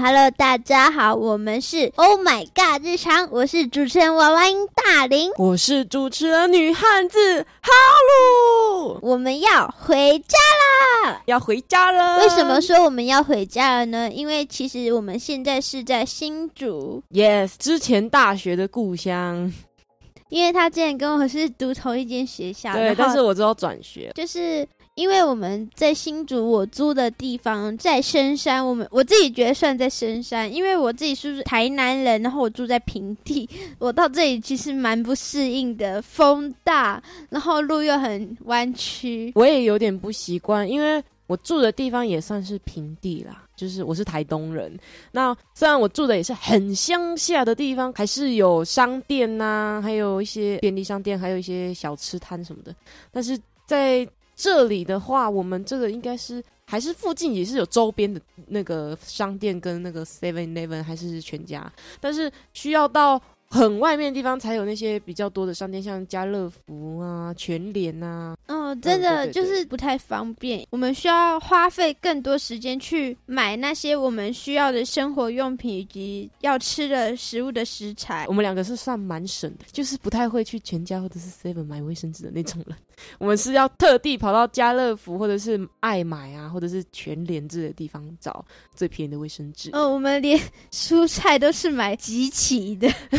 Hello，大家好，我们是 Oh My God 日常，我是主持人娃娃音大林，我是主持人女汉子哈鲁，我们要回家啦，要回家了。为什么说我们要回家了呢？因为其实我们现在是在新竹，Yes，之前大学的故乡。因为他之前跟我是读同一间学校，对，但是我之后转学，就是。因为我们在新竹，我租的地方在深山，我们我自己觉得算在深山，因为我自己是台南人，然后我住在平地，我到这里其实蛮不适应的，风大，然后路又很弯曲，我也有点不习惯，因为我住的地方也算是平地啦，就是我是台东人，那虽然我住的也是很乡下的地方，还是有商店呐，还有一些便利商店，还有一些小吃摊什么的，但是在这里的话，我们这个应该是还是附近也是有周边的那个商店跟那个 Seven Eleven 还是全家，但是需要到。很外面的地方才有那些比较多的商店，像家乐福啊、全联啊。哦，真的就是不太方便。我们需要花费更多时间去买那些我们需要的生活用品以及要吃的食物的食材。我们两个是算蛮省的，就是不太会去全家或者是 Seven 买卫生纸的那种人。我们是要特地跑到家乐福或者是爱买啊，或者是全联之类的地方找最便宜的卫生纸。哦，我们连蔬菜都是买集齐的。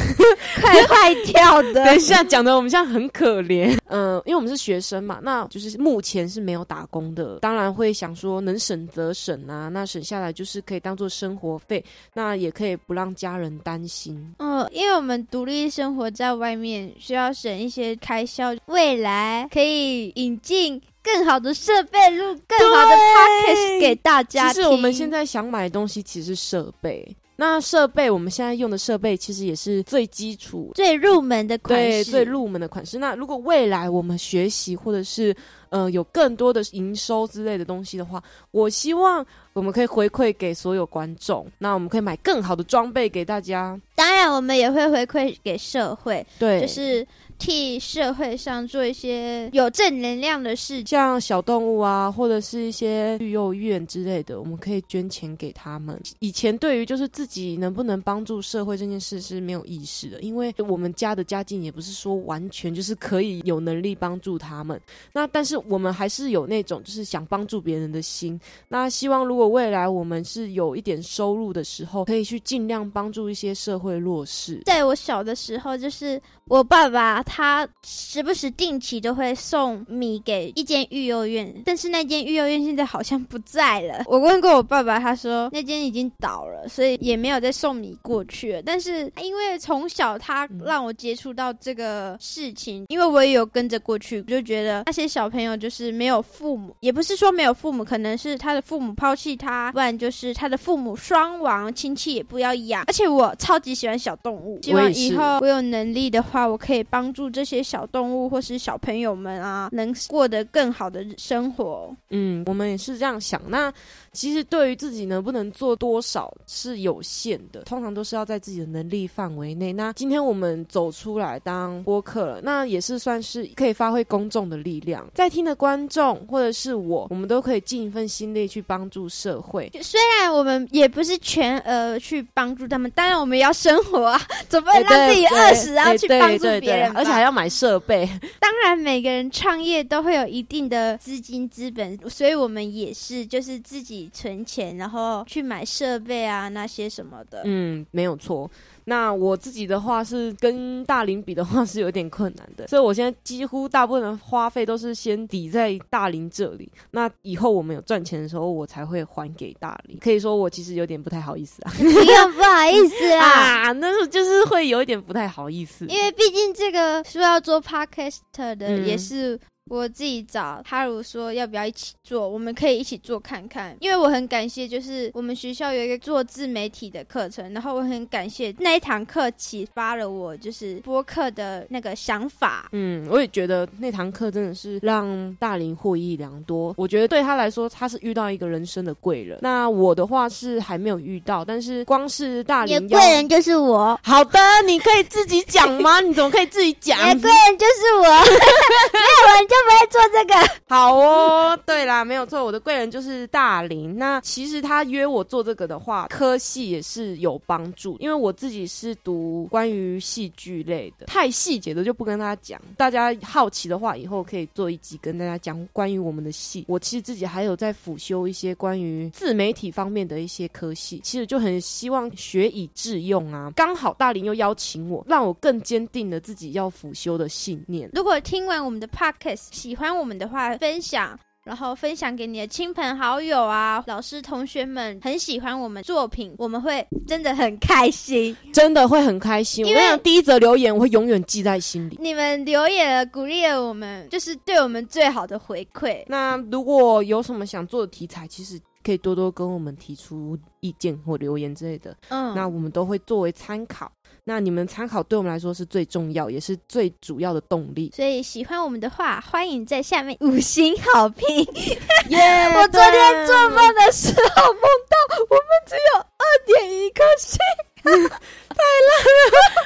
快坏掉的！等一下讲的我们现在很可怜，嗯，因为我们是学生嘛，那就是目前是没有打工的，当然会想说能省则省啊，那省下来就是可以当做生活费，那也可以不让家人担心。嗯，因为我们独立生活在外面，需要省一些开销，未来可以引进更好的设备，录更好的 podcast 给大家。其实我们现在想买的东西，其实设备。那设备，我们现在用的设备其实也是最基础、最入门的款式，对，最入门的款式。那如果未来我们学习或者是呃有更多的营收之类的东西的话，我希望我们可以回馈给所有观众。那我们可以买更好的装备给大家。当然，我们也会回馈给社会，对，就是。替社会上做一些有正能量的事，像小动物啊，或者是一些育幼院之类的，我们可以捐钱给他们。以前对于就是自己能不能帮助社会这件事是没有意识的，因为我们家的家境也不是说完全就是可以有能力帮助他们。那但是我们还是有那种就是想帮助别人的心。那希望如果未来我们是有一点收入的时候，可以去尽量帮助一些社会弱势。在我小的时候，就是我爸爸。他时不时定期都会送米给一间育幼院，但是那间育幼院现在好像不在了。我问过我爸爸，他说那间已经倒了，所以也没有再送米过去了。但是因为从小他让我接触到这个事情，因为我也有跟着过去，我就觉得那些小朋友就是没有父母，也不是说没有父母，可能是他的父母抛弃他，不然就是他的父母双亡，亲戚也不要养。而且我超级喜欢小动物，希望以后我有能力的话，我可以帮助。这些小动物或是小朋友们啊，能过得更好的生活。嗯，我们也是这样想。那其实对于自己能不能做多少是有限的，通常都是要在自己的能力范围内。那今天我们走出来当播客了，那也是算是可以发挥公众的力量。在听的观众或者是我，我们都可以尽一份心力去帮助社会。虽然我们也不是全额去帮助他们，当然我们也要生活啊，总不能让自己饿死然后去帮助别人，而且。还要买设备，当然每个人创业都会有一定的资金资本，所以我们也是就是自己存钱，然后去买设备啊那些什么的。嗯，没有错。那我自己的话是跟大林比的话是有点困难的，所以我现在几乎大部分的花费都是先抵在大林这里。那以后我们有赚钱的时候，我才会还给大林。可以说我其实有点不太好意思啊，不用不好意思啊，那就是会有一点不太好意思，因为毕竟这个说要做 podcast 的也是。我自己找哈鲁说要不要一起做，我们可以一起做看看。因为我很感谢，就是我们学校有一个做自媒体的课程，然后我很感谢那一堂课启发了我，就是播客的那个想法。嗯，我也觉得那堂课真的是让大林获益良多。我觉得对他来说，他是遇到一个人生的贵人。那我的话是还没有遇到，但是光是大林贵人就是我。好的，你可以自己讲吗？你怎么可以自己讲？贵人就是我，没有我们就不会做这个。好哦，对啦，没有错，我的贵人就是大林。那其实他约我做这个的话，科系也是有帮助，因为我自己是读关于戏剧类的，太细节的就不跟大家讲。大家好奇的话，以后可以做一集跟大家讲关于我们的戏。我其实自己还有在辅修一些关于自媒体方面的一些科系，其实就很希望学以致用啊。刚好大林又邀请我，让我更坚定了自己要辅修的信念。如果听完我们的 podcast 喜欢我们的话，分享，然后分享给你的亲朋好友啊，老师同学们很喜欢我们作品，我们会真的很开心。真的会很开心。我因为跟你讲，第一则留言我会永远记在心里。你们留言了，鼓励了我们，就是对我们最好的回馈。那如果有什么想做的题材，其实可以多多跟我们提出意见或留言之类的，嗯，那我们都会作为参考。那你们参考对我们来说是最重要，也是最主要的动力。所以喜欢我们的话，欢迎在下面五星好评。耶 我昨天做梦的时候梦到我们只有二点一颗星，太烂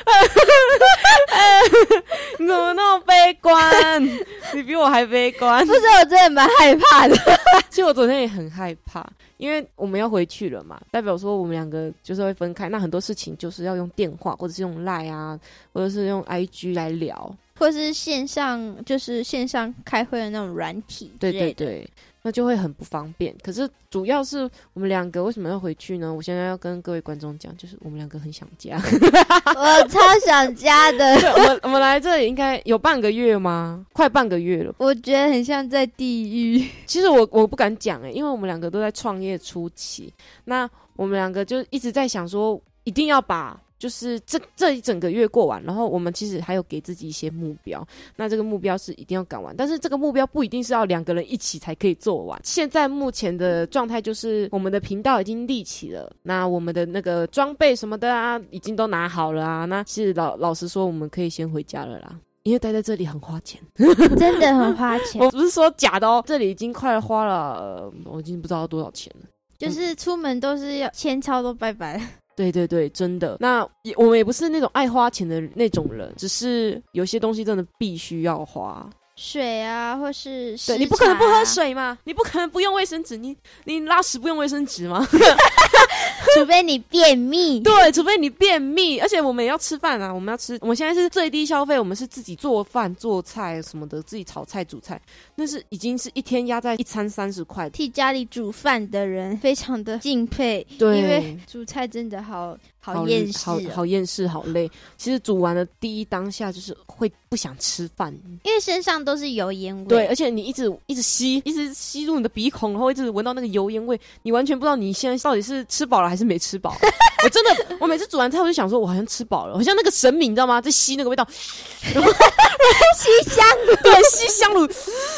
了你怎么那么悲观？你比我还悲观。不是我真的蛮害怕的。我昨天也很害怕，因为我们要回去了嘛，代表说我们两个就是会分开。那很多事情就是要用电话，或者是用 Line 啊，或者是用 IG 来聊。或是线上，就是线上开会的那种软体对。对对，那就会很不方便。可是主要是我们两个为什么要回去呢？我现在要跟各位观众讲，就是我们两个很想家。我超想家的，我们我们来这里应该有半个月吗？快半个月了。我觉得很像在地狱。其实我我不敢讲诶、因为我们两个都在创业初期。那我们两个就一直在想说，一定要把就是这这一整个月过完。然后我们其实还有给自己一些目标，那这个目标是一定要赶完。但是这个目标不一定是要两个人一起才可以做完。现在目前的状态就是我们的频道已经立起了，那我们的那个装备什么的啊，已经都拿好了啊。那其实老老实说，我们可以先回家了啦。因为待在这里很花钱，真的很花钱，我不是说假的哦，这里已经快花了，呃我已经不知道多少钱了。就是出门都是要千超都拜拜。对对对，真的。那也我们也不是那种爱花钱的那种人，只是有些东西真的必须要花。水啊，或是对你不可能不喝水嘛，你不可能不用卫生纸，你你拉屎不用卫生纸吗？除非你便秘。对，除非你便秘。而且我们也要吃饭啊，我们要吃，我们现在是最低消费，我们是自己做饭、做菜什么的，自己炒菜、煮菜，那是已经是一天压在一餐三十块。替家里煮饭的人非常的敬佩，对，因为煮菜真的好好好厌世、好厌世，好累。其实煮完了第一当下就是会不想吃饭，因为身上都是油烟味。对，而且你一直一直吸，一直吸入你的鼻孔，然后一直闻到那个油烟味，你完全不知道你现在到底是吃饱了还是没吃饱。我真的，我每次煮完菜，我就想说，我好像吃饱了，好像那个神明，你知道吗？在吸那个味道，吸香炉 对，吸香炉。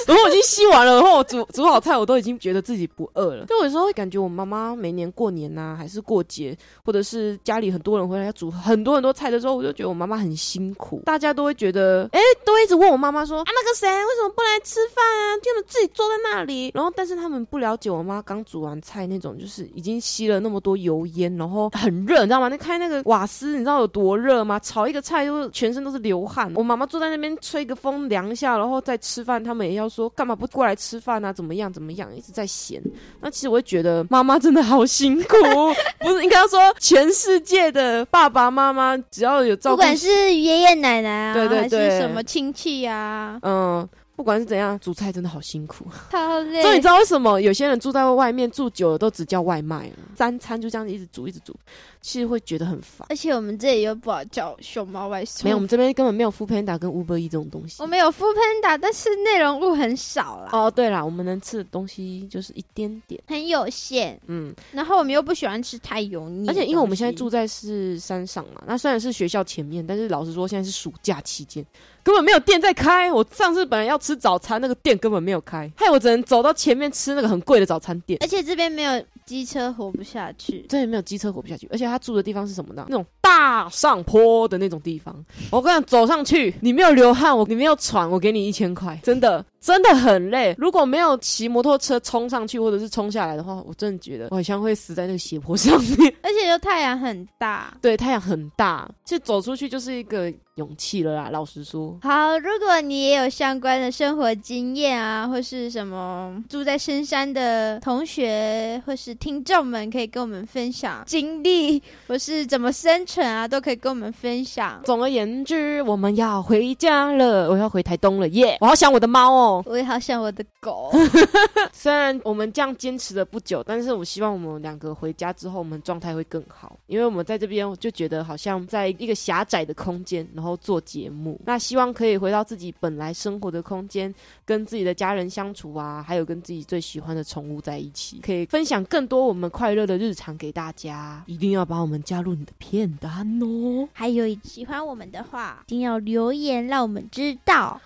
然后我已经吸完了，然后我煮煮好菜，我都已经觉得自己不饿了。就有时候会感觉我妈妈每年过年呐、还是过节，或者是家里很多人回来要煮很多很多菜的时候，我就觉得我妈妈很辛苦。大家都会觉得，哎、都一直问我妈妈说啊，那个谁为什么不来吃饭啊？就能自己坐在那里。然后，但是他们不了解我妈刚煮完菜那种，就是已经吸了那么多油烟，然后很热，你知道吗？那开那个瓦斯，你知道有多热吗？炒一个菜就是全身都是流汗。我妈妈坐在那边吹个风凉一下，然后再吃饭，他们也要说干嘛不过来吃饭啊？怎么样怎么样？一直在嫌。那其实我会觉得妈妈真的好辛苦，不是应该要说全世界的爸爸妈妈只要有照顾，不管是爷爷奶奶啊，对对对还是什么亲戚啊，嗯。不管是怎样，煮菜真的好辛苦。好累。所以你知道为什么有些人住在外面住久了都只叫外卖了？三餐就这样子一直煮一直煮，其实会觉得很烦。而且我们这里又不好叫熊猫外送，没有，我们这边根本没有 o o Panda 跟 Uber E 这种东西我。们有 o o Panda，但是内容物很少啦，哦，对啦，我们能吃的东西就是一点点。很有限。嗯，然后我们又不喜欢吃太油腻而且因为我们现在住在是山上嘛，那虽然是学校前面，但是老实说，现在是暑假期间，根本没有店在开。我上次本来要吃早餐，那个店根本没有开，害我只能走到前面吃那个很贵的早餐店。而且这边没有机车活不下去。真的没有机车活不下去，而且他住的地方是什么呢？那种大上坡的那种地方。我跟你讲，走上去，你没有流汗，我你没有喘，我给你一千块，真的。真的很累。如果没有骑摩托车冲上去或者是冲下来的话，我真的觉得我好像会死在那个斜坡上面。而且又太阳很大。对，太阳很大，就走出去就是一个勇气了啦。老实说，好，如果你也有相关的生活经验啊，或是什么住在深山的同学或是听众们，可以跟我们分享经历，或是怎么生存啊，都可以跟我们分享。总而言之，我们要回家了，我要回台东了耶！我好想我的猫哦，我也好想我的狗。虽然我们这样坚持了不久，但是我希望我们两个回家之后，我们状态会更好，因为我们在这边就觉得好像在一个狭窄的空间，然后做节目。那希望可以回到自己本来生活的空间，跟自己的家人相处啊，还有跟自己最喜欢的宠物在一起，可以分享更多我们快乐的日常给大家。一定要把我们加入你的片单哦！还有喜欢我们的话，一定要留言让我们知道，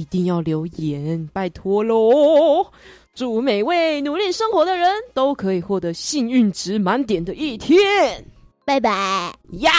一定要留言，拜托喽！祝每位努力生活的人都可以获得幸运值满点的一天。拜拜呀！